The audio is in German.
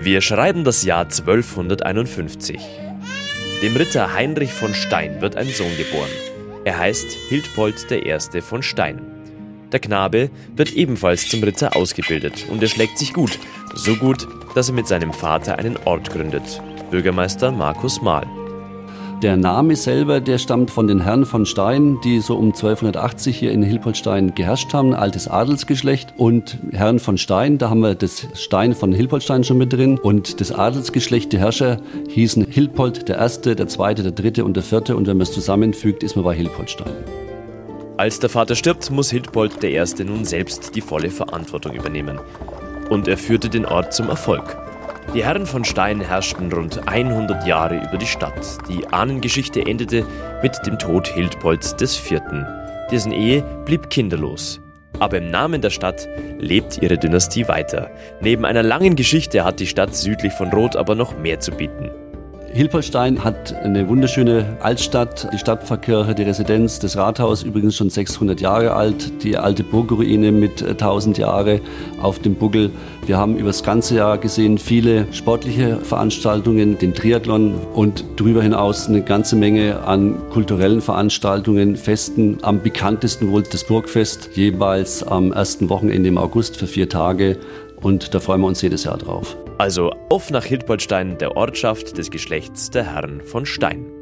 Wir schreiben das Jahr 1251. Dem Ritter Heinrich von Stein wird ein Sohn geboren. Er heißt Hildpold I. von Stein. Der Knabe wird ebenfalls zum Ritter ausgebildet und er schlägt sich gut, so gut, dass er mit seinem Vater einen Ort gründet. Bürgermeister Markus Mahl. Der Name selber, der stammt von den Herren von Stein, die so um 1280 hier in Hilpoltstein geherrscht haben, altes Adelsgeschlecht. Und Herren von Stein, da haben wir das Stein von Hilpoltstein schon mit drin. Und das Adelsgeschlecht, die Herrscher, hießen Hilpold der Erste, der Zweite, der Dritte und der Vierte. Und wenn man es zusammenfügt, ist man bei Hilpoltstein. Als der Vater stirbt, muss Hildpold I. nun selbst die volle Verantwortung übernehmen. Und er führte den Ort zum Erfolg. Die Herren von Stein herrschten rund 100 Jahre über die Stadt. Die Ahnengeschichte endete mit dem Tod Hildpolds IV. Dessen Ehe blieb kinderlos. Aber im Namen der Stadt lebt ihre Dynastie weiter. Neben einer langen Geschichte hat die Stadt südlich von Roth aber noch mehr zu bieten. Hilpoltstein hat eine wunderschöne Altstadt, die Stadtpfarrkirche, die Residenz, das Rathaus, übrigens schon 600 Jahre alt, die alte Burgruine mit 1000 äh, Jahre auf dem Buckel. Wir haben über das ganze Jahr gesehen viele sportliche Veranstaltungen, den Triathlon und darüber hinaus eine ganze Menge an kulturellen Veranstaltungen, Festen. Am bekanntesten wohl das Burgfest, jeweils am ersten Wochenende im August für vier Tage und da freuen wir uns jedes Jahr drauf. Also auf nach Hildpoldstein, der Ortschaft des Geschlechts der Herren von Stein.